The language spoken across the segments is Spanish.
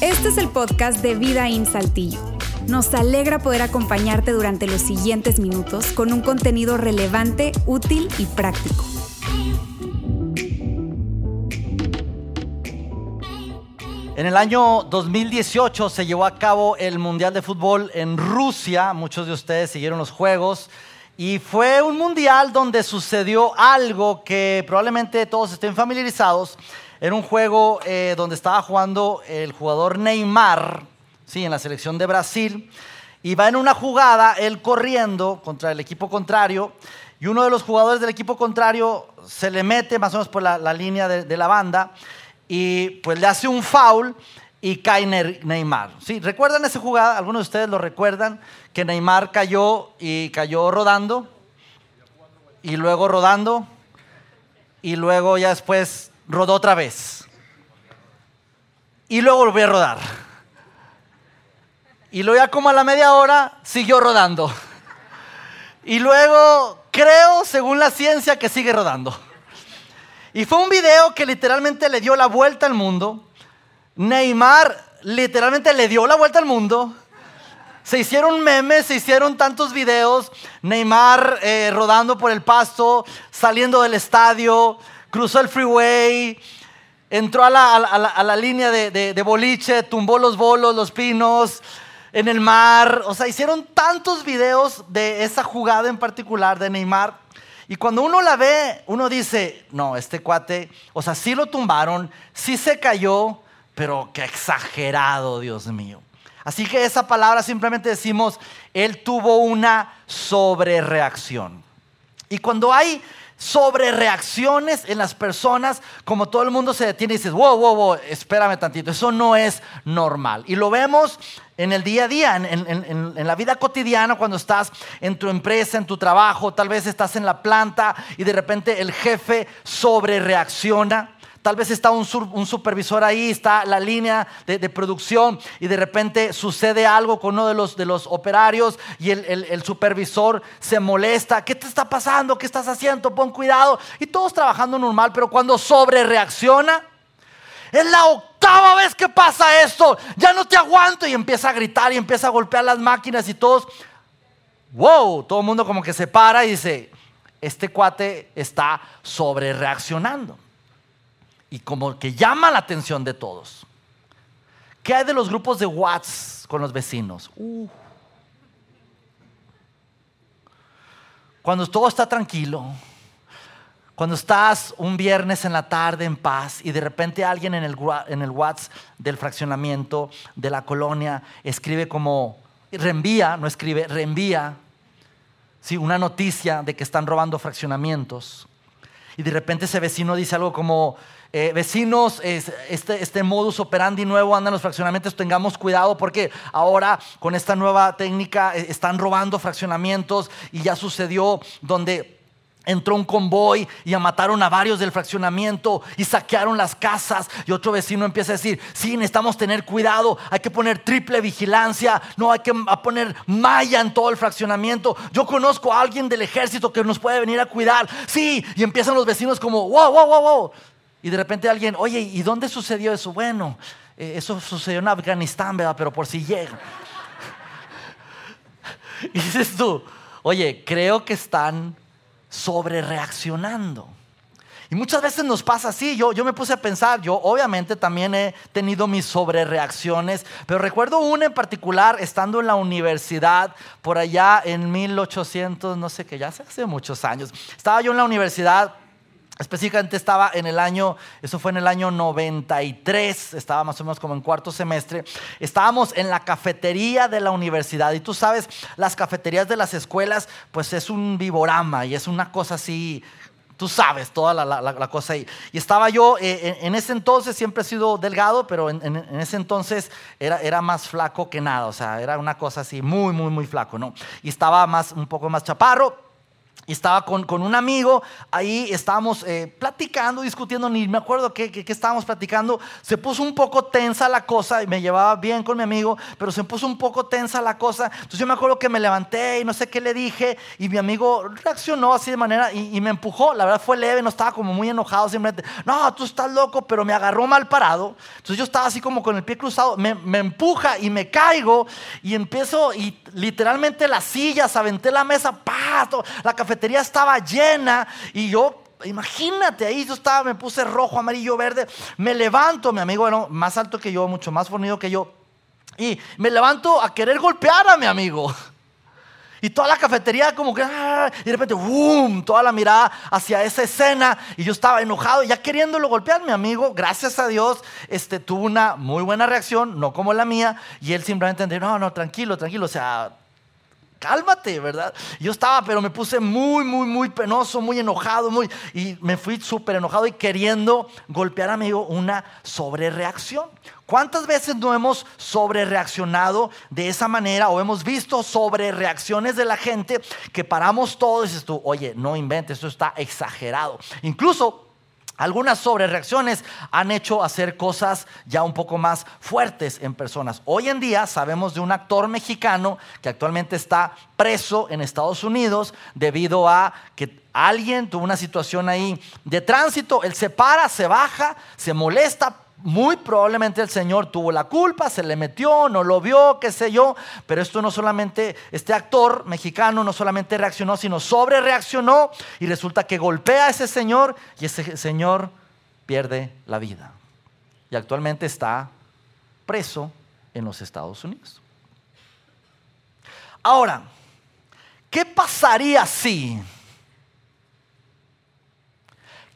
Este es el podcast de Vida en Saltillo. Nos alegra poder acompañarte durante los siguientes minutos con un contenido relevante, útil y práctico. En el año 2018 se llevó a cabo el Mundial de Fútbol en Rusia. Muchos de ustedes siguieron los juegos. Y fue un mundial donde sucedió algo que probablemente todos estén familiarizados. Era un juego eh, donde estaba jugando el jugador Neymar, sí, en la selección de Brasil. Y va en una jugada, él corriendo contra el equipo contrario. Y uno de los jugadores del equipo contrario se le mete más o menos por la, línea de la banda y pues le hace un foul y cae Neymar. ¿Sí? ¿Recuerdan esa jugada? Algunos de ustedes lo recuerdan, que Neymar cayó y cayó rodando, y luego rodando, y luego ya después rodó otra vez. Y luego volvió a rodar. Y luego ya como a la media hora siguió rodando. Y luego creo, según la ciencia, que sigue rodando. Y fue un video que literalmente le dio la vuelta al mundo. Neymar literalmente le dio la vuelta al mundo. Se hicieron memes, se hicieron tantos videos. Neymar eh, rodando por el pasto, saliendo del estadio, cruzó el freeway, entró a la, línea de, de boliche, tumbó los bolos, los pinos en el mar. O sea, hicieron tantos videos de esa jugada en particular de Neymar y cuando uno la ve, uno dice, no, este cuate, o sea, sí lo tumbaron, sí se cayó, pero qué exagerado, Dios mío. Así que esa palabra simplemente decimos, él tuvo una sobrereacción. Y cuando hay sobre reacciones en las personas, como todo el mundo se detiene y dices, wow, wow, wow, espérame tantito, eso no es normal. Y lo vemos en el día a día, en, en, la vida cotidiana, cuando estás en tu empresa, en tu trabajo, tal vez estás en la planta y de repente el jefe sobre reacciona. Tal vez está un, supervisor ahí, está la línea de, producción y de repente sucede algo con uno de los, de los operarios y el, supervisor se molesta. ¿Qué te está pasando? ¿Qué estás haciendo? Pon cuidado. Y todos trabajando normal, pero cuando sobre reacciona, es la octava vez que pasa esto. Ya no te aguanto. Y empieza a gritar y empieza a golpear las máquinas y todos. Wow, todo el mundo como que se para y dice, este cuate está sobre reaccionando y como que llama la atención de todos. ¿Qué hay de los grupos de WhatsApp con los vecinos? Uh. Cuando todo está tranquilo, cuando estás un viernes en la tarde en paz y de repente alguien en el, en el WhatsApp del fraccionamiento, de la colonia, escribe como, reenvía, no escribe, reenvía, ¿sí? una noticia de que están robando fraccionamientos. Y de repente ese vecino dice algo como, eh, vecinos, este, este modus operandi nuevo anda en los fraccionamientos, tengamos cuidado porque ahora con esta nueva técnica eh, están robando fraccionamientos y ya sucedió donde entró un convoy y mataron a varios del fraccionamiento y saquearon las casas. Y otro vecino empieza a decir, sí, necesitamos tener cuidado, hay que poner triple vigilancia, no hay que poner malla en todo el fraccionamiento. Yo conozco a alguien del ejército que nos puede venir a cuidar. Sí, y empiezan los vecinos como, wow, wow, wow, wow. Y de repente alguien, oye, ¿y dónde sucedió eso? Bueno, eh, eso sucedió en Afganistán, ¿verdad? Pero por si llega. y dices tú, oye, creo que están sobre reaccionando. Y muchas veces nos pasa así. Yo, yo me puse a pensar, yo obviamente también he tenido mis sobrereacciones, pero recuerdo una en particular estando en la universidad por allá en 1800, no sé qué, ya hace muchos años. Estaba yo en la universidad Específicamente estaba en el año, eso fue en el año 93, estaba más o menos como en cuarto semestre. Estábamos en la cafetería de la universidad y tú sabes, las cafeterías de las escuelas, pues es un viborama y es una cosa así, tú sabes, toda la, cosa ahí. Y estaba yo, eh, en, ese entonces siempre he sido delgado, pero en, en, ese entonces era, era más flaco que nada, o sea, era una cosa así, muy, muy, muy flaco, ¿no? Y estaba más, un poco más chaparro y estaba con, un amigo, ahí estábamos eh, platicando, discutiendo, ni me acuerdo qué, qué, estábamos platicando. Se puso un poco tensa la cosa y me llevaba bien con mi amigo, pero se puso un poco tensa la cosa. Entonces yo me acuerdo que me levanté y no sé qué le dije y mi amigo reaccionó así de manera y, me empujó. La verdad fue leve, no estaba como muy enojado, simplemente, no, tú estás loco, pero me agarró mal parado. Entonces yo estaba así como con el pie cruzado, me, me empuja y me caigo y empiezo y literalmente las sillas, aventé la mesa, pato, la cafetería estaba llena y yo imagínate, ahí yo estaba, me puse rojo, amarillo, verde, me levanto, mi amigo era más alto que yo, mucho más fornido que yo, y me levanto a querer golpear a mi amigo. Y toda la cafetería como que, ah, y de repente, ¡boom! Toda la mirada hacia esa escena. Y yo estaba enojado, ya queriéndolo golpear. Mi amigo, gracias a Dios, este, tuvo una muy buena reacción, no como la mía. Y él simplemente entendió, no, no, tranquilo, tranquilo. O sea, cálmate, ¿verdad? Yo estaba, pero me puse muy, muy, muy penoso, muy enojado, muy, y me fui súper enojado y queriendo golpear a mi amigo una sobrereacción. ¿Cuántas veces no hemos sobrereaccionado de esa manera o hemos visto sobrereacciones de la gente que paramos todo y dices tú, oye, no inventes, esto está exagerado. Incluso algunas sobrereacciones han hecho hacer cosas ya un poco más fuertes en personas. Hoy en día sabemos de un actor mexicano que actualmente está preso en Estados Unidos debido a que alguien tuvo una situación ahí de tránsito, él se para, se baja, se molesta, muy probablemente el Señor tuvo la culpa, se le metió, no lo vio, qué sé yo, pero esto no solamente, este actor mexicano no solamente reaccionó, sino sobre reaccionó y resulta que golpea a ese señor y ese señor pierde la vida. Y actualmente está preso en los Estados Unidos. Ahora, ¿qué pasaría si?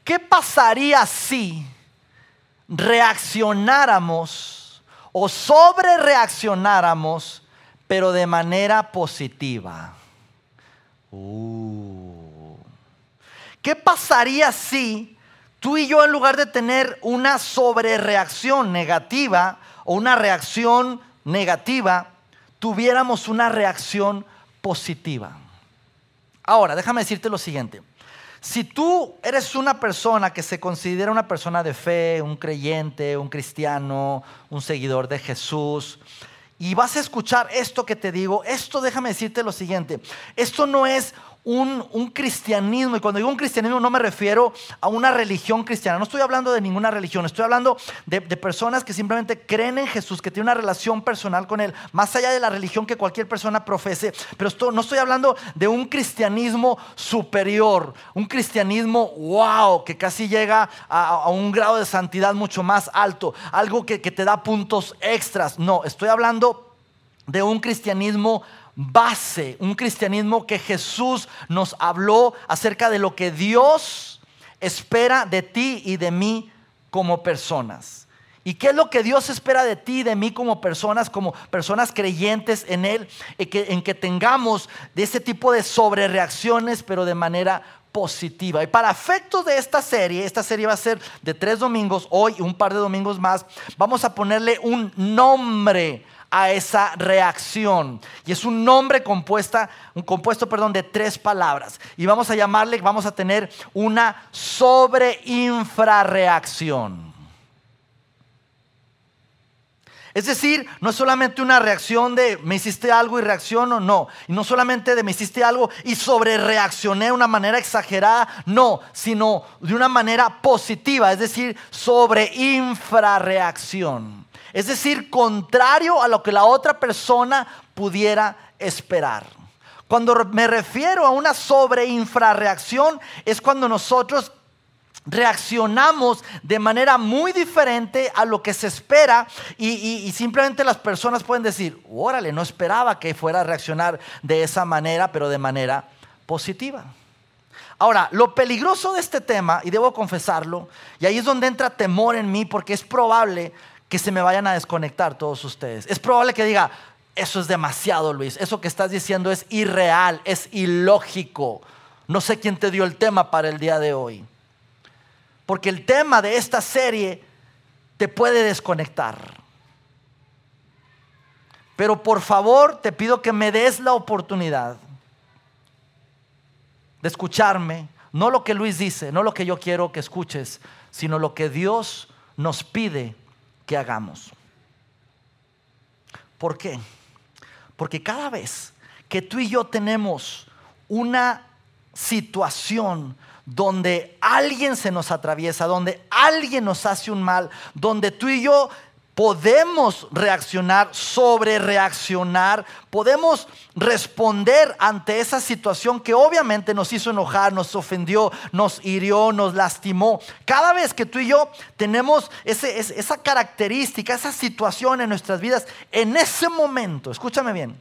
¿Qué pasaría si? Reaccionáramos o sobre reaccionáramos, pero de manera positiva. Uh. ¿Qué pasaría si tú y yo en lugar de tener una sobrereacción negativa o una reacción negativa, tuviéramos una reacción positiva? Ahora, déjame decirte lo siguiente. Si tú eres una persona que se considera una persona de fe, un creyente, un cristiano, un seguidor de Jesús, y vas a escuchar esto que te digo, esto déjame decirte lo siguiente, esto no es un, cristianismo, y cuando digo un cristianismo no me refiero a una religión cristiana, no estoy hablando de ninguna religión, estoy hablando de, personas que simplemente creen en Jesús, que tienen una relación personal con Él, más allá de la religión que cualquier persona profese, pero no estoy hablando de un cristianismo superior, un cristianismo wow, que casi llega a, un grado de santidad mucho más alto, algo que, que te da puntos extras, no, estoy hablando de un cristianismo base, un cristianismo que Jesús nos habló acerca de lo que Dios espera de ti y de mí como personas. ¿Y qué es lo que Dios espera de ti y de mí como personas, como personas creyentes en Él, en que, en que tengamos de ese tipo de sobrereacciones, pero de manera positiva. Y para efectos de esta serie, esta serie va a ser de tres domingos, hoy un par de domingos más, vamos a ponerle un nombre a esa reacción. Y es un nombre compuesta, un compuesto, perdón, de tres palabras. Y vamos a llamarle, vamos a tener una sobreinfrarreacción. Es decir, no es solamente una reacción de me hiciste algo y reacciono, no. Y no solamente de me hiciste algo y sobre reaccioné de una manera exagerada, no, sino de una manera positiva, es decir, sobre infrarreacción. Es decir, contrario a lo que la otra persona pudiera esperar. Cuando me refiero a una sobreinfrarreacción es cuando nosotros reaccionamos de manera muy diferente a lo que se espera y, simplemente las personas pueden decir, órale, no esperaba que fuera a reaccionar de esa manera, pero de manera positiva. Ahora, lo peligroso de este tema, y debo confesarlo, y ahí es donde entra temor en mí, porque es probable que se me vayan a desconectar todos ustedes. Es probable que diga, eso es demasiado, Luis, eso que estás diciendo es irreal, es ilógico. No sé quién te dio el tema para el día de hoy. Porque el tema de esta serie te puede desconectar. Pero por favor te pido que me des la oportunidad de escucharme, No lo que Luis dice, no lo que yo quiero que escuches, sino lo que Dios nos pide hagamos. ¿Por qué? Porque cada vez que tú y yo tenemos una situación donde alguien se nos atraviesa, donde alguien nos hace un mal, donde tú y yo podemos reaccionar, sobre reaccionar, podemos responder ante esa situación que obviamente nos hizo enojar, nos ofendió, nos hirió, nos lastimó. Cada vez que tú y yo tenemos esa característica, esa situación en nuestras vidas, en ese momento, escúchame bien,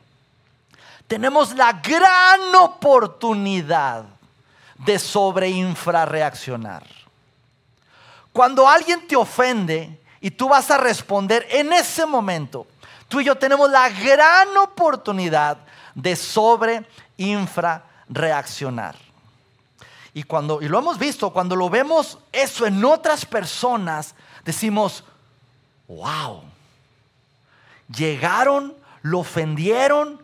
tenemos la gran oportunidad de sobre infrarreaccionar. Cuando alguien te ofende, y tú vas a responder en ese momento. Tú y yo tenemos la gran oportunidad de sobre infra reaccionar. Y cuando y lo hemos visto, cuando lo vemos eso en otras personas, decimos, "Wow. Llegaron, lo ofendieron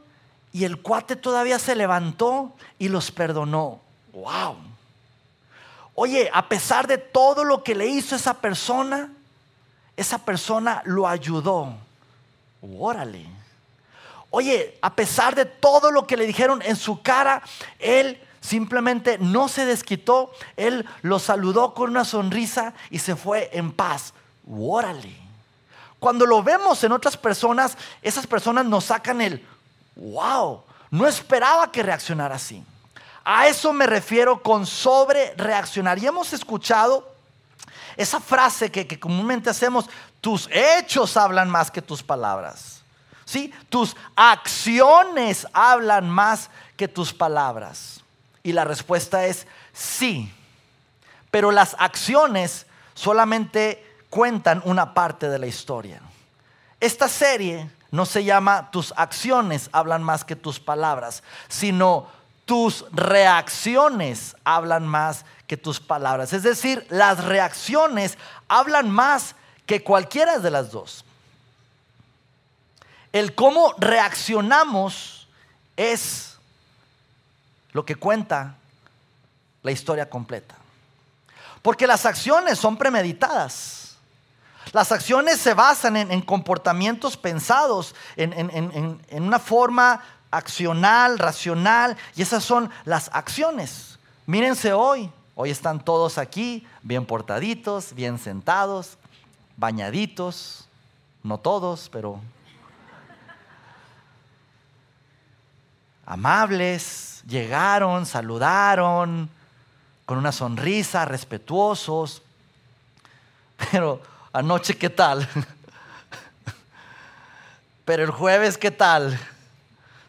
y el cuate todavía se levantó y los perdonó." Wow. Oye, a pesar de todo lo que le hizo esa persona, esa persona lo ayudó. Órale. Oye, a pesar de todo lo que le dijeron en su cara, él simplemente no se desquitó, él lo saludó con una sonrisa y se fue en paz. Órale. Cuando lo vemos en otras personas, esas personas nos sacan el, wow, no esperaba que reaccionara así. A eso me refiero con sobre reaccionar. Y hemos escuchado esa frase que, comúnmente hacemos, tus hechos hablan más que tus palabras. ¿Sí? Tus acciones hablan más que tus palabras. Y la respuesta es sí. Pero las acciones solamente cuentan una parte de la historia. Esta serie no se llama tus acciones hablan más que tus palabras, sino tus reacciones hablan más que tus palabras. Es decir, las reacciones hablan más que cualquiera de las dos. El cómo reaccionamos es lo que cuenta la historia completa. Porque las acciones son premeditadas. Las acciones se basan en, comportamientos pensados, en, en una forma accional, racional, y esas son las acciones. Mírense hoy, Hoy están todos aquí, bien portaditos, bien sentados, bañaditos. No todos, pero amables. Llegaron, saludaron, con una sonrisa, respetuosos. Pero anoche, ¿qué tal? Pero el jueves, ¿qué tal?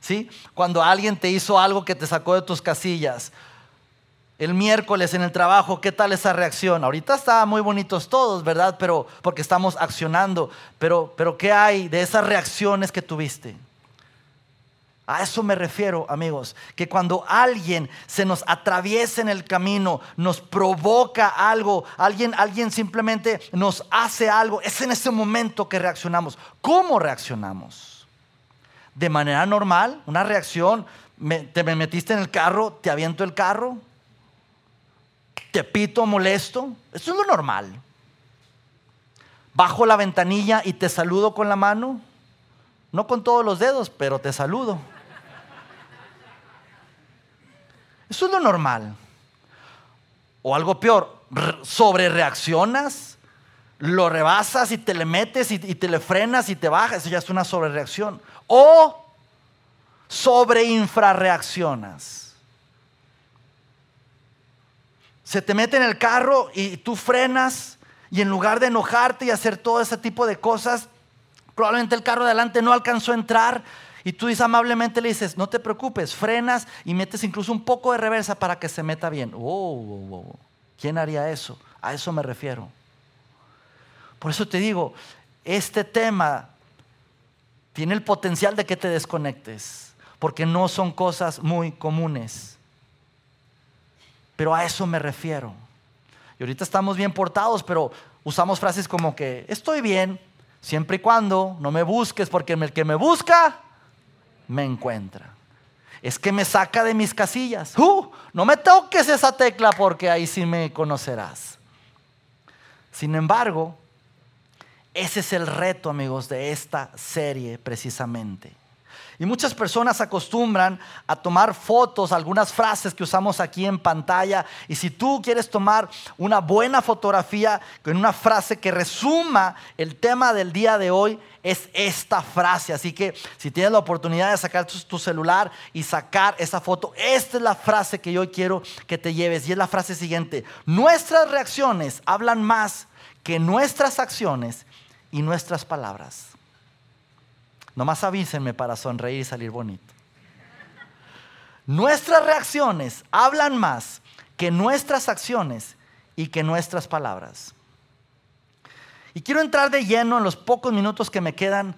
¿Sí? Cuando alguien te hizo algo que te sacó de tus casillas el miércoles en el trabajo, ¿qué tal esa reacción? Ahorita estaban muy bonitos todos, ¿verdad? Pero porque estamos accionando, pero pero ¿qué hay de esas reacciones que tuviste? A eso me refiero, amigos, que cuando alguien se nos atraviesa en el camino, nos provoca algo, alguien alguien simplemente nos hace algo, es en ese momento que reaccionamos. ¿Cómo reaccionamos? De manera normal, una reacción, te me metiste en el carro, te aviento el carro, te pito molesto, eso es lo normal. Bajo la ventanilla y te saludo con la mano, no con todos los dedos, pero te saludo. Eso es lo normal. O algo peor, sobre reaccionas, lo rebasas y te le metes y, te le frenas y te bajas, eso ya es una sobrereacción. O sobre infrarreaccionas se te mete en el carro y tú frenas y en lugar de enojarte y hacer todo ese tipo de cosas, probablemente el carro de adelante no alcanzó a entrar y tú dices amablemente le dices, no te preocupes, frenas y metes incluso un poco de reversa para que se meta bien. Oh, ¿Quién haría eso? A eso me refiero. Por eso te digo, este tema tiene el potencial de que te desconectes, porque no son cosas muy comunes. Pero a eso me refiero. Y ahorita estamos bien portados, pero usamos frases como que estoy bien siempre y cuando no me busques, porque el que me busca, me encuentra. es que me saca de mis casillas. ¡Uh! No me toques esa tecla porque ahí sí me conocerás. Sin embargo, ese es el reto, amigos, de esta serie precisamente. Y muchas personas acostumbran a tomar fotos, algunas frases que usamos aquí en pantalla. Y si tú quieres tomar una buena fotografía con una frase que resuma el tema del día de hoy, es esta frase. Así que si tienes la oportunidad de sacar tu, celular y sacar esa foto, esta es la frase que yo quiero que te lleves. Y es la frase siguiente. Nuestras reacciones hablan más que nuestras acciones y nuestras palabras. Nomás avísenme para sonreír y salir bonito. Nuestras reacciones hablan más que nuestras acciones y que nuestras palabras. Y quiero entrar de lleno en los pocos minutos que me quedan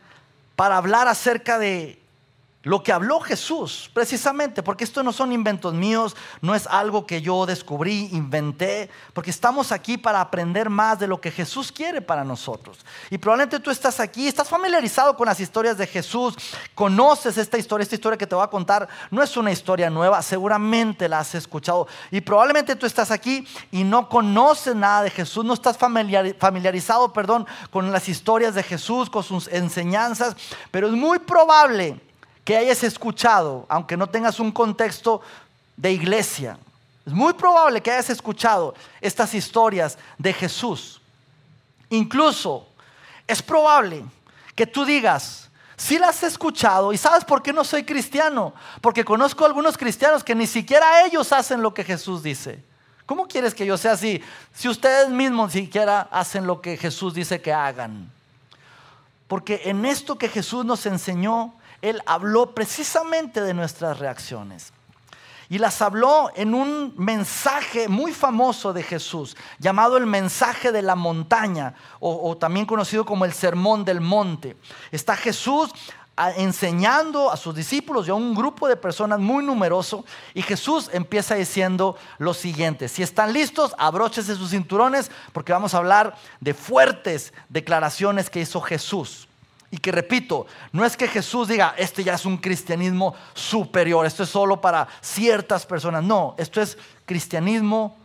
para hablar acerca de lo que habló Jesús, precisamente, porque esto no son inventos míos, no es algo que yo descubrí, inventé, porque estamos aquí para aprender más de lo que Jesús quiere para nosotros. Y probablemente tú estás aquí, estás familiarizado con las historias de Jesús, conoces esta historia, esta historia que te voy a contar, no es una historia nueva, seguramente la has escuchado. Y probablemente tú estás aquí y no conoces nada de Jesús, no estás familiarizado, perdón, con las historias de Jesús, con sus enseñanzas, pero es muy probable que hayas escuchado, aunque no tengas un contexto de iglesia. Es muy probable que hayas escuchado estas historias de Jesús. Incluso es probable que tú digas, si las he escuchado, y sabes por qué no soy cristiano, porque conozco algunos cristianos que ni siquiera ellos hacen lo que Jesús dice. ¿Cómo quieres que yo sea así si ustedes mismos ni siquiera hacen lo que Jesús dice que hagan? Porque en esto que Jesús nos enseñó, él habló precisamente de nuestras reacciones. Y las habló en un mensaje muy famoso de Jesús, llamado el mensaje de la montaña, o, también conocido como el sermón del monte. Está Jesús enseñando a sus discípulos y a un grupo de personas muy numeroso. Y Jesús empieza diciendo lo siguiente, si están listos, abróchese sus cinturones porque vamos a hablar de fuertes declaraciones que hizo Jesús. Y que repito, no es que Jesús diga, este ya es un cristianismo superior, esto es solo para ciertas personas. No, esto es cristianismo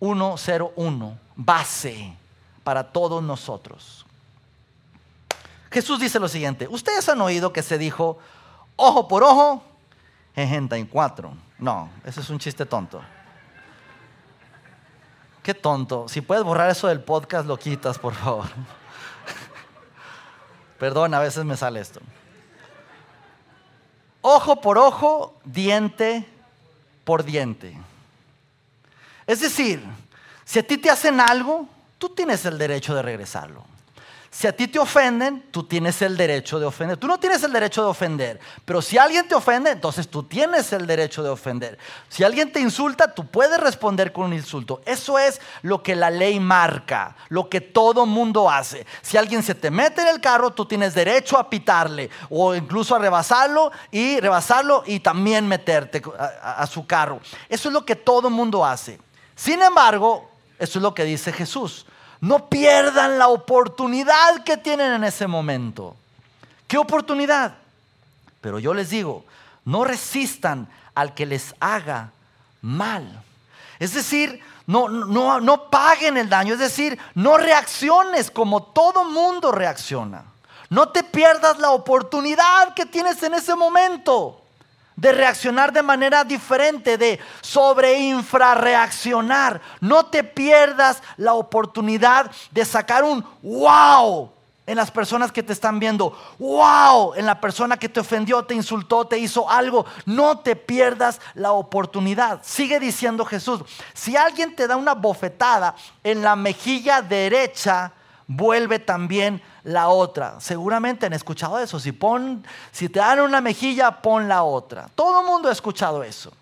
101, base para todos nosotros. Jesús dice lo siguiente, ustedes han oído que se dijo, ojo por ojo, en cuatro. No, ese es un chiste tonto. Qué tonto. Si puedes borrar eso del podcast, lo quitas, por favor. Perdón, a veces me sale esto. Ojo por ojo, diente por diente. Es decir, si a ti te hacen algo, tú tienes el derecho de regresarlo. Si a ti te ofenden, tú tienes el derecho de ofender. Tú no tienes el derecho de ofender, pero si alguien te ofende, entonces tú tienes el derecho de ofender. Si alguien te insulta, tú puedes responder con un insulto. Eso es lo que la ley marca, lo que todo mundo hace. Si alguien se te mete en el carro, tú tienes derecho a pitarle o incluso a rebasarlo y rebasarlo y también meterte a, a su carro. Eso es lo que todo mundo hace. Sin embargo, eso es lo que dice Jesús. No pierdan la oportunidad que tienen en ese momento. ¿Qué oportunidad? Pero yo les digo, no resistan al que les haga mal. Es decir, no, no, no paguen el daño, es decir, no reacciones como todo mundo reacciona. No te pierdas la oportunidad que tienes en ese momento de reaccionar de manera diferente, de sobre infrarreaccionar. No te pierdas la oportunidad de sacar un wow en las personas que te están viendo. Wow en la persona que te ofendió, te insultó, te hizo algo. No te pierdas la oportunidad. Sigue diciendo Jesús, si alguien te da una bofetada en la mejilla derecha, vuelve también la otra. Seguramente han escuchado eso. Si, pon, si te dan una mejilla, pon la otra. Todo el mundo ha escuchado eso.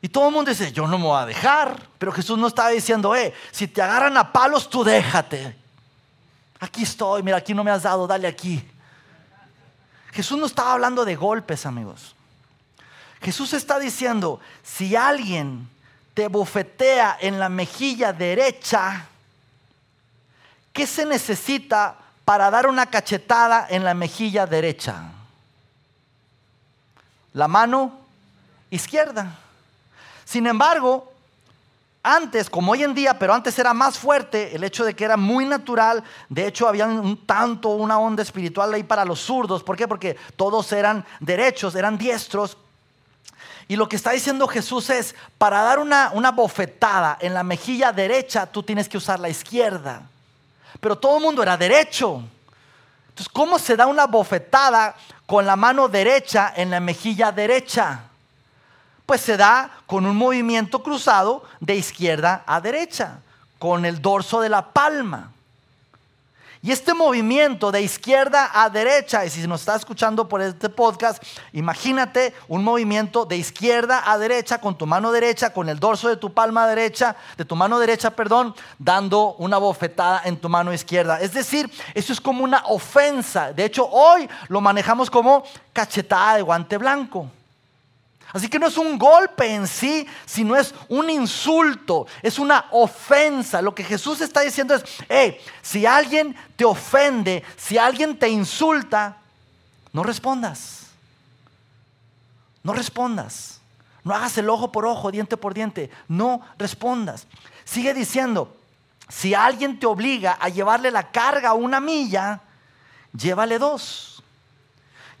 Y todo el mundo dice, yo no me voy a dejar. Pero Jesús no estaba diciendo, eh, si te agarran a palos, tú déjate. Aquí estoy, mira, aquí no me has dado, dale aquí. Jesús no estaba hablando de golpes, amigos. Jesús está diciendo, si alguien te bofetea en la mejilla derecha, ¿Qué se necesita para dar una cachetada en la mejilla derecha? la mano izquierda. Sin embargo, antes, como hoy en día, pero antes era más fuerte el hecho de que era muy natural. De hecho, había un tanto, una onda espiritual ahí para los zurdos. ¿Por qué? Porque todos eran derechos, eran diestros. Y lo que está diciendo Jesús es, para dar una, una bofetada en la mejilla derecha, tú tienes que usar la izquierda. Pero todo el mundo era derecho. Entonces, ¿cómo se da una bofetada con la mano derecha en la mejilla derecha? pues se da con un movimiento cruzado de izquierda a derecha, con el dorso de la palma. Y este movimiento de izquierda a derecha, y si nos está escuchando por este podcast, imagínate un movimiento de izquierda a derecha con tu mano derecha, con el dorso de tu palma derecha, de tu mano derecha, perdón, dando una bofetada en tu mano izquierda. Es decir, eso es como una ofensa. De hecho, hoy lo manejamos como cachetada de guante blanco. Así que no es un golpe en sí, sino es un insulto, es una ofensa. Lo que Jesús está diciendo es, hey, si alguien te ofende, si alguien te insulta, no respondas. No respondas. No hagas el ojo por ojo, diente por diente. No respondas. Sigue diciendo, si alguien te obliga a llevarle la carga una milla, llévale dos.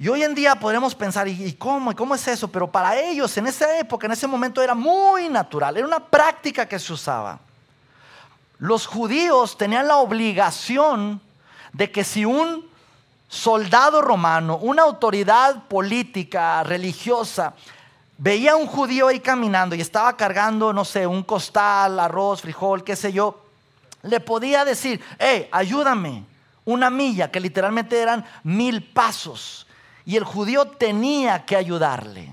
Y hoy en día podremos pensar, ¿y cómo? ¿Y cómo es eso? Pero para ellos en esa época, en ese momento era muy natural, era una práctica que se usaba. Los judíos tenían la obligación de que si un soldado romano, una autoridad política, religiosa, veía a un judío ahí caminando y estaba cargando, no sé, un costal, arroz, frijol, qué sé yo, le podía decir, hey, ayúdame, una milla, que literalmente eran mil pasos y el judío tenía que ayudarle.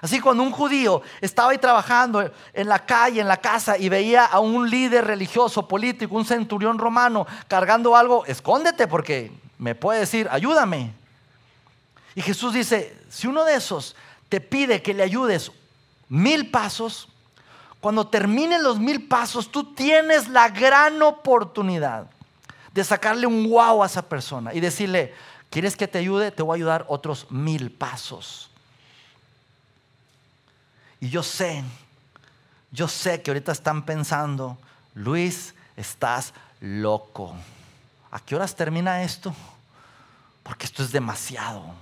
Así cuando un judío estaba ahí trabajando en la calle, en la casa, y veía a un líder religioso, político, un centurión romano cargando algo, escóndete porque me puede decir, ayúdame. Y Jesús dice, si uno de esos te pide que le ayudes mil pasos, cuando terminen los mil pasos, tú tienes la gran oportunidad de sacarle un wow a esa persona y decirle, ¿Quieres que te ayude? Te voy a ayudar otros mil pasos. Y yo sé, yo sé que ahorita están pensando, Luis, estás loco. ¿A qué horas termina esto? Porque esto es demasiado.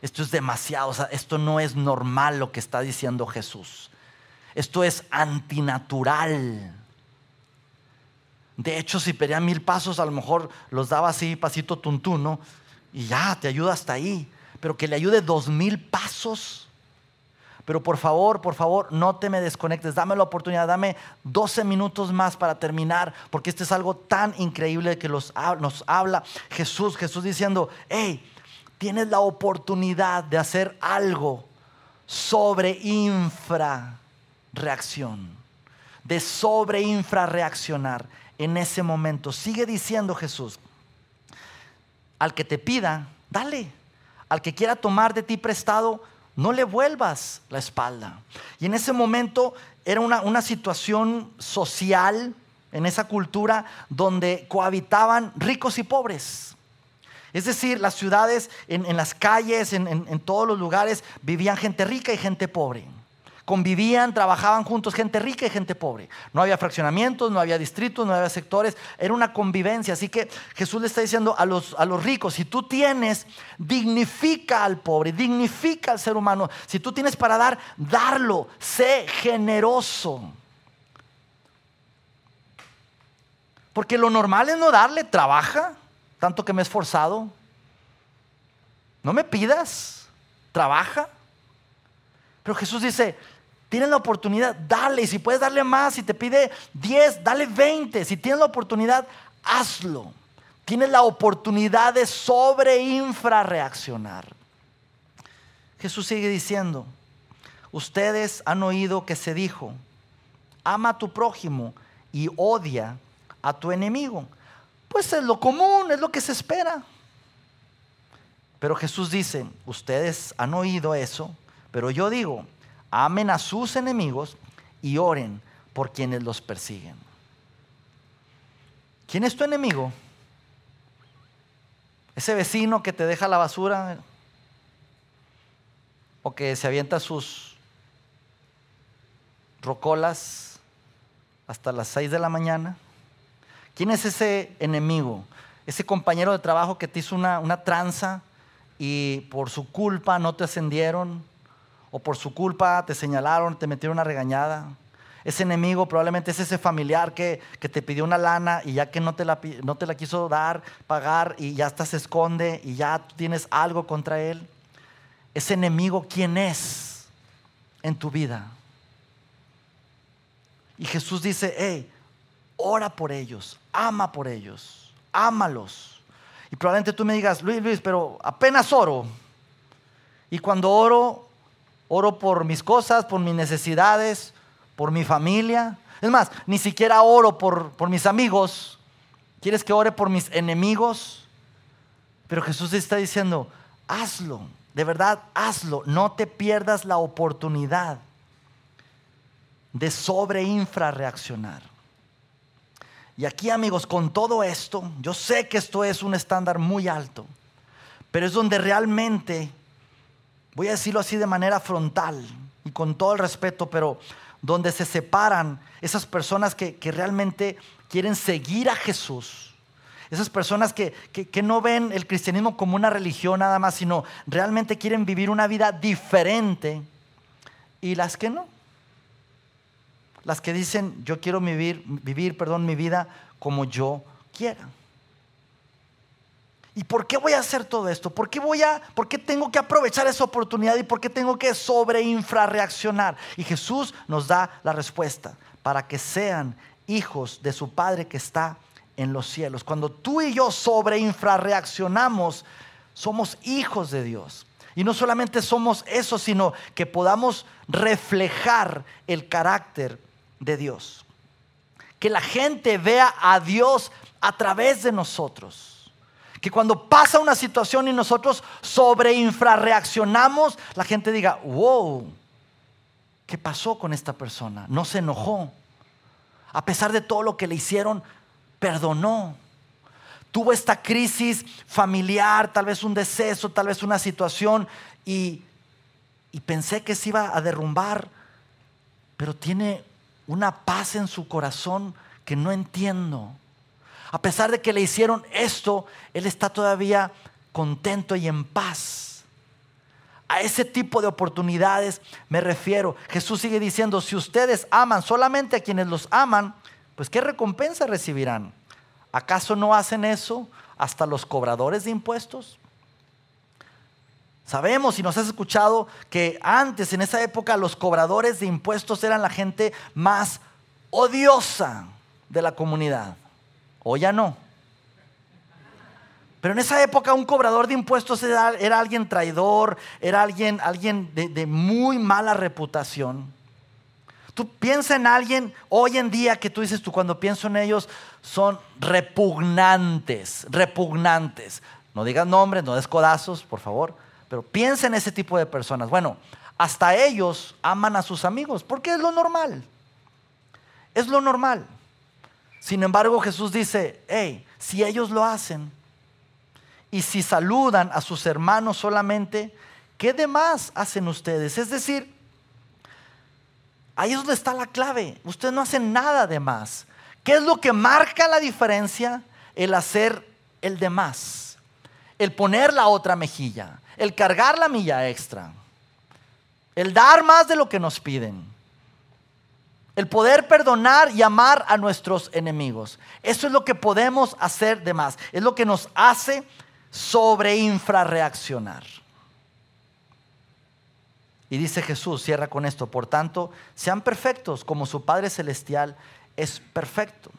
Esto es demasiado. O sea, esto no es normal lo que está diciendo Jesús. Esto es antinatural. De hecho, si pedía mil pasos, a lo mejor los daba así, pasito tuntuno, y ya, te ayuda hasta ahí. Pero que le ayude dos mil pasos. Pero por favor, por favor, no te me desconectes. Dame la oportunidad, dame 12 minutos más para terminar, porque este es algo tan increíble que nos habla Jesús. Jesús diciendo, hey, tienes la oportunidad de hacer algo sobre infrarreacción, de sobre infrarreaccionar en ese momento. Sigue diciendo Jesús, al que te pida, dale. Al que quiera tomar de ti prestado, no le vuelvas la espalda. Y en ese momento era una, situación social, en esa cultura, donde cohabitaban ricos y pobres. Es decir, las ciudades, en, las calles, en todos los lugares, vivían gente rica y gente pobre convivían, trabajaban juntos, gente rica y gente pobre. No había fraccionamientos, no había distritos, no había sectores, era una convivencia. Así que Jesús le está diciendo a los, a los ricos, si tú tienes, dignifica al pobre, dignifica al ser humano. Si tú tienes para dar, darlo, sé generoso. Porque lo normal es no darle, trabaja, tanto que me he esforzado. No me pidas, trabaja. Pero Jesús dice, Tienes la oportunidad, dale. Si puedes darle más, si te pide 10, dale 20. Si tienes la oportunidad, hazlo. Tienes la oportunidad de sobre infrarreaccionar. Jesús sigue diciendo, ustedes han oído que se dijo, ama a tu prójimo y odia a tu enemigo. Pues es lo común, es lo que se espera. Pero Jesús dice, ustedes han oído eso, pero yo digo, amen a sus enemigos y oren por quienes los persiguen. ¿Quién es tu enemigo? Ese vecino que te deja la basura. o que se avienta sus rocolas hasta las 6 de la mañana? ¿Quién es ese enemigo? Ese compañero de trabajo que te hizo una, una tranza y por su culpa no te ascendieron, o por su culpa te señalaron, te metieron una regañada. Ese enemigo probablemente es ese familiar que, te pidió una lana y ya que no te, la, no te la quiso dar, pagar y ya hasta se esconde y ya tienes algo contra él. Ese enemigo, ¿quién es en tu vida? Y Jesús dice, hey, ora por ellos, ama por ellos, ámalos. Y probablemente tú me digas, Luis, Luis, pero apenas oro. Y cuando oro, oro por mis cosas, por mis necesidades, por mi familia. Es más, ni siquiera oro por, por mis amigos. ¿Quieres que ore por mis enemigos? Pero Jesús está diciendo, hazlo, de verdad, hazlo. No te pierdas la oportunidad de sobre infrarreaccionar. Y aquí amigos, con todo esto, yo sé que esto es un estándar muy alto, pero es donde realmente, voy a decirlo así de manera frontal y con todo el respeto, pero donde se separan esas personas que, realmente quieren seguir a Jesús. Esas personas que, que, no ven el cristianismo como una religión nada más, sino realmente quieren vivir una vida diferente. Y las que no las que dicen, yo quiero vivir, vivir perdón, mi vida como yo quiera. ¿Y por qué voy a hacer todo esto? ¿Por qué, voy a, ¿Por qué tengo que aprovechar esa oportunidad y por qué tengo que sobreinfrarreaccionar? Y Jesús nos da la respuesta para que sean hijos de su Padre que está en los cielos. Cuando tú y yo sobreinfrarreaccionamos, somos hijos de Dios. Y no solamente somos eso, sino que podamos reflejar el carácter de Dios. Que la gente vea a Dios a través de nosotros. Que cuando pasa una situación y nosotros sobre infrarreaccionamos, la gente diga, wow, ¿qué pasó con esta persona? No se enojó. A pesar de todo lo que le hicieron, perdonó. Tuvo esta crisis familiar, tal vez un deceso, tal vez una situación, y, y pensé que se iba a derrumbar, pero tiene una paz en su corazón que no entiendo. A pesar de que le hicieron esto, él está todavía contento y en paz. A ese tipo de oportunidades me refiero. Jesús sigue diciendo, si ustedes aman solamente a quienes los aman, pues ¿qué recompensa recibirán? ¿Acaso no hacen eso hasta los cobradores de impuestos? Sabemos y nos has escuchado que antes, en esa época, los cobradores de impuestos eran la gente más odiosa de la comunidad. O ya no. Pero en esa época un cobrador de impuestos era, alguien traidor, era alguien, alguien de, de muy mala reputación. Tú piensa en alguien hoy en día que tú dices, tú cuando pienso en ellos, son repugnantes, repugnantes. No digas nombres, no des codazos, por favor. Pero piensa en ese tipo de personas. Bueno, hasta ellos aman a sus amigos, porque es lo normal. Es lo normal. Sin embargo, Jesús dice, hey, si ellos lo hacen y si saludan a sus hermanos solamente, ¿qué demás hacen ustedes? Es decir, ahí es donde está la clave. Ustedes no hacen nada de más. ¿Qué es lo que marca la diferencia? El hacer el demás. El poner la otra mejilla el cargar la milla extra, el dar más de lo que nos piden, el poder perdonar y amar a nuestros enemigos. Eso es lo que podemos hacer de más, es lo que nos hace sobre infrarreaccionar. Y dice Jesús, cierra con esto, por tanto, sean perfectos como su Padre Celestial es perfecto.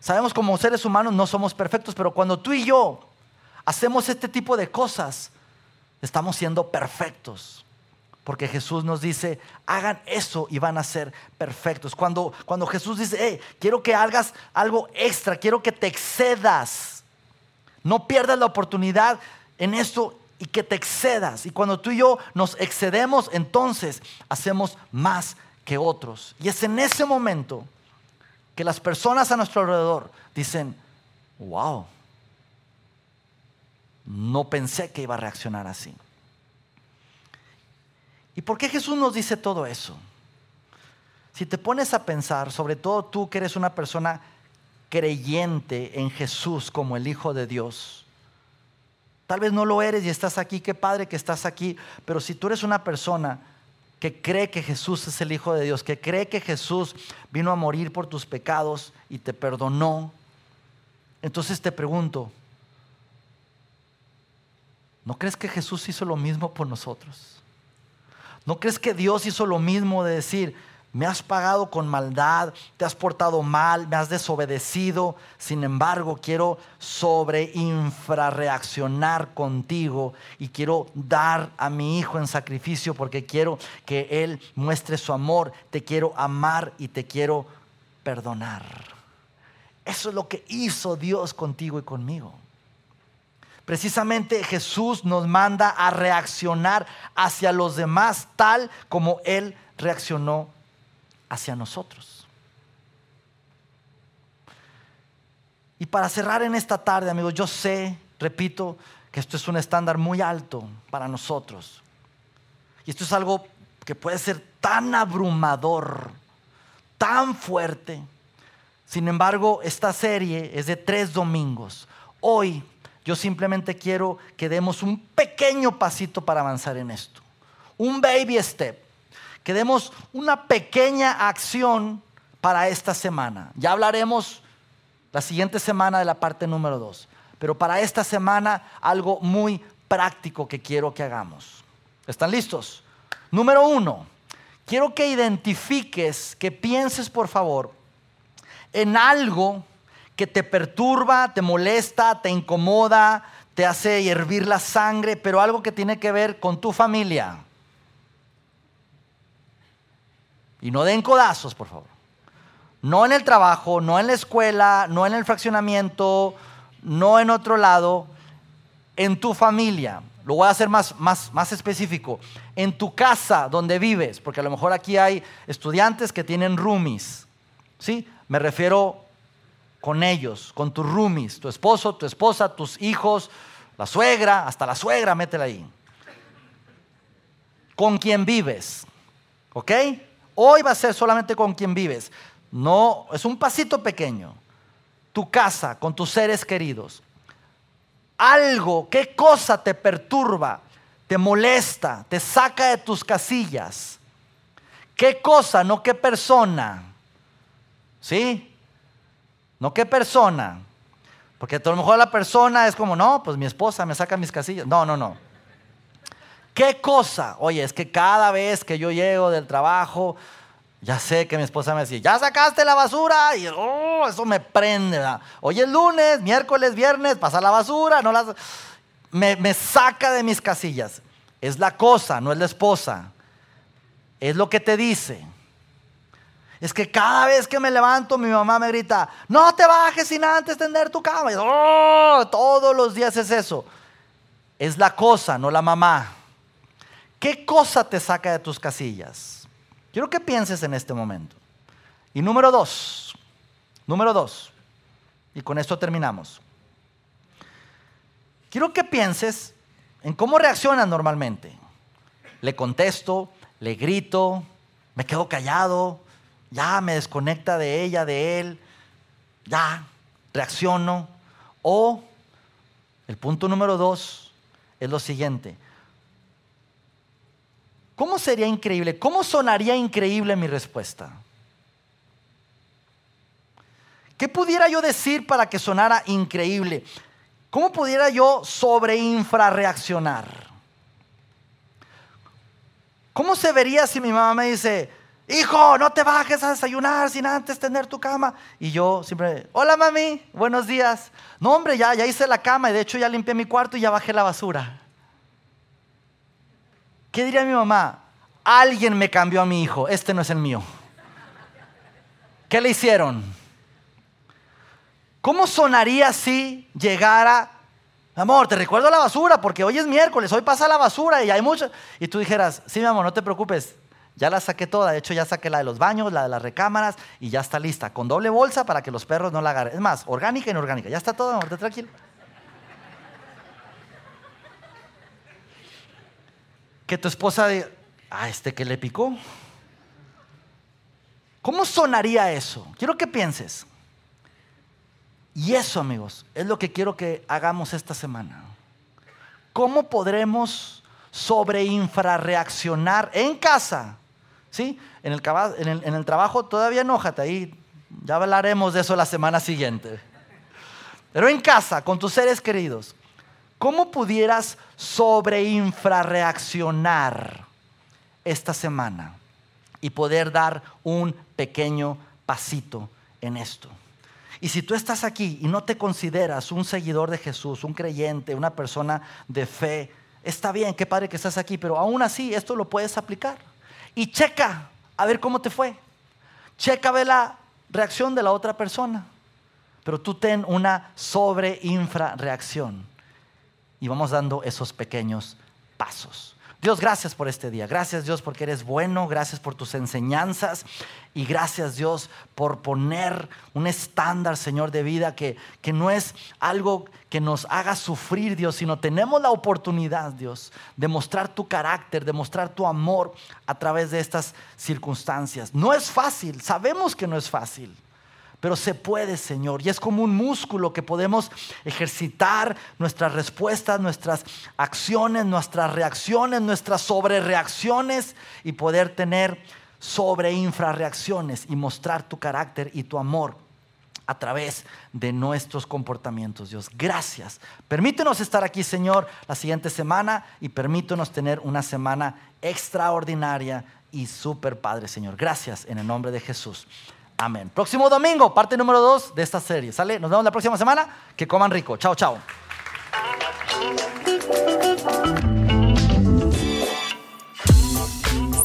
Sabemos como seres humanos no somos perfectos, pero cuando tú y yo hacemos este tipo de cosas, estamos siendo perfectos. Porque Jesús nos dice, hagan eso y van a ser perfectos. Cuando, cuando Jesús dice, hey, quiero que hagas algo extra, quiero que te excedas. No pierdas la oportunidad en esto y que te excedas. Y cuando tú y yo nos excedemos, entonces hacemos más que otros. Y es en ese momento que las personas a nuestro alrededor dicen, wow, no pensé que iba a reaccionar así. ¿Y por qué Jesús nos dice todo eso? Si te pones a pensar, sobre todo tú que eres una persona creyente en Jesús como el Hijo de Dios, tal vez no lo eres y estás aquí, qué padre que estás aquí, pero si tú eres una persona que cree que Jesús es el Hijo de Dios, que cree que Jesús vino a morir por tus pecados y te perdonó, entonces te pregunto, ¿no crees que Jesús hizo lo mismo por nosotros? ¿No crees que Dios hizo lo mismo de decir, me has pagado con maldad, te has portado mal, me has desobedecido. Sin embargo, quiero sobre infrarreaccionar contigo y quiero dar a mi hijo en sacrificio porque quiero que él muestre su amor. Te quiero amar y te quiero perdonar. Eso es lo que hizo Dios contigo y conmigo. Precisamente Jesús nos manda a reaccionar hacia los demás tal como Él reaccionó hacia nosotros. Y para cerrar en esta tarde, amigos, yo sé, repito, que esto es un estándar muy alto para nosotros. Y esto es algo que puede ser tan abrumador, tan fuerte. Sin embargo, esta serie es de tres domingos. Hoy yo simplemente quiero que demos un pequeño pasito para avanzar en esto. Un baby step que demos una pequeña acción para esta semana. Ya hablaremos la siguiente semana de la parte número dos. Pero para esta semana algo muy práctico que quiero que hagamos. ¿Están listos? Número uno, quiero que identifiques, que pienses por favor en algo que te perturba, te molesta, te incomoda, te hace hervir la sangre, pero algo que tiene que ver con tu familia. Y no den codazos, por favor. No en el trabajo, no en la escuela, no en el fraccionamiento, no en otro lado, en tu familia. Lo voy a hacer más, más, más específico. En tu casa donde vives, porque a lo mejor aquí hay estudiantes que tienen roomies. ¿Sí? Me refiero con ellos, con tus roomies, tu esposo, tu esposa, tus hijos, la suegra, hasta la suegra, métela ahí. Con quien vives. ¿Ok? Hoy va a ser solamente con quien vives. No, es un pasito pequeño. Tu casa, con tus seres queridos. Algo, qué cosa te perturba, te molesta, te saca de tus casillas. ¿Qué cosa, no qué persona? ¿Sí? No qué persona. Porque a lo mejor la persona es como, no, pues mi esposa me saca mis casillas. No, no, no. ¿Qué cosa? Oye, es que cada vez que yo llego del trabajo, ya sé que mi esposa me decía, ya sacaste la basura y oh, eso me prende. Hoy es lunes, miércoles, viernes, pasa la basura, no las... Me, me saca de mis casillas. Es la cosa, no es la esposa. Es lo que te dice. Es que cada vez que me levanto, mi mamá me grita, no te bajes sin antes tender tu cama. Y, oh, todos los días es eso. Es la cosa, no la mamá. ¿Qué cosa te saca de tus casillas? Quiero que pienses en este momento. Y número dos, número dos, y con esto terminamos. Quiero que pienses en cómo reaccionas normalmente. Le contesto, le grito, me quedo callado, ya me desconecta de ella, de él, ya reacciono. O el punto número dos es lo siguiente, ¿Cómo sería increíble? ¿Cómo sonaría increíble mi respuesta? ¿Qué pudiera yo decir para que sonara increíble? ¿Cómo pudiera yo sobre infrarreaccionar? ¿Cómo se vería si mi mamá me dice, hijo, no te bajes a desayunar sin antes tener tu cama? Y yo siempre, hola mami, buenos días. No, hombre, ya, ya hice la cama y de hecho ya limpié mi cuarto y ya bajé la basura. ¿Qué diría mi mamá? Alguien me cambió a mi hijo, este no es el mío. ¿Qué le hicieron? ¿Cómo sonaría si llegara, amor, te recuerdo la basura porque hoy es miércoles, hoy pasa la basura y hay mucho. Y tú dijeras, sí, mi amor, no te preocupes, ya la saqué toda, de hecho ya saqué la de los baños, la de las recámaras y ya está lista, con doble bolsa para que los perros no la agarren. Es más, orgánica y inorgánica, ya está todo, amor, tranquilo. que tu esposa a este que le picó. ¿Cómo sonaría eso? Quiero que pienses. Y eso, amigos, es lo que quiero que hagamos esta semana. ¿Cómo podremos sobre infrarreaccionar en casa? ¿Sí? En el, en, el, trabajo todavía enójate, ahí ya hablaremos de eso la semana siguiente. Pero en casa, con tus seres queridos, ¿cómo pudieras sobre infrarreaccionar esta semana y poder dar un pequeño pasito en esto? Y si tú estás aquí y no te consideras un seguidor de Jesús, un creyente, una persona de fe, está bien, qué padre que estás aquí, pero aún así esto lo puedes aplicar. Y checa a ver cómo te fue. Checa a ver la reacción de la otra persona. Pero tú ten una sobre infra reacción. Y vamos dando esos pequeños pasos. Dios, gracias por este día. Gracias Dios porque eres bueno. Gracias por tus enseñanzas. Y gracias Dios por poner un estándar, Señor, de vida que, que no es algo que nos haga sufrir, Dios, sino tenemos la oportunidad, Dios, de mostrar tu carácter, de mostrar tu amor a través de estas circunstancias. No es fácil, sabemos que no es fácil pero se puede, Señor. Y es como un músculo que podemos ejercitar nuestras respuestas, nuestras acciones, nuestras reacciones, nuestras sobrereacciones y poder tener sobre infrarreacciones y mostrar tu carácter y tu amor a través de nuestros comportamientos, Dios. Gracias. Permítenos estar aquí, Señor, la siguiente semana y permítenos tener una semana extraordinaria y súper padre, Señor. Gracias en el nombre de Jesús. Amén. Próximo domingo, parte número dos de esta serie. ¿Sale? Nos vemos la próxima semana. Que coman rico. Chao, chao.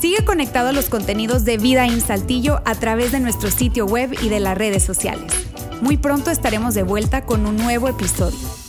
Sigue conectado a los contenidos de Vida en Saltillo a través de nuestro sitio web y de las redes sociales. Muy pronto estaremos de vuelta con un nuevo episodio.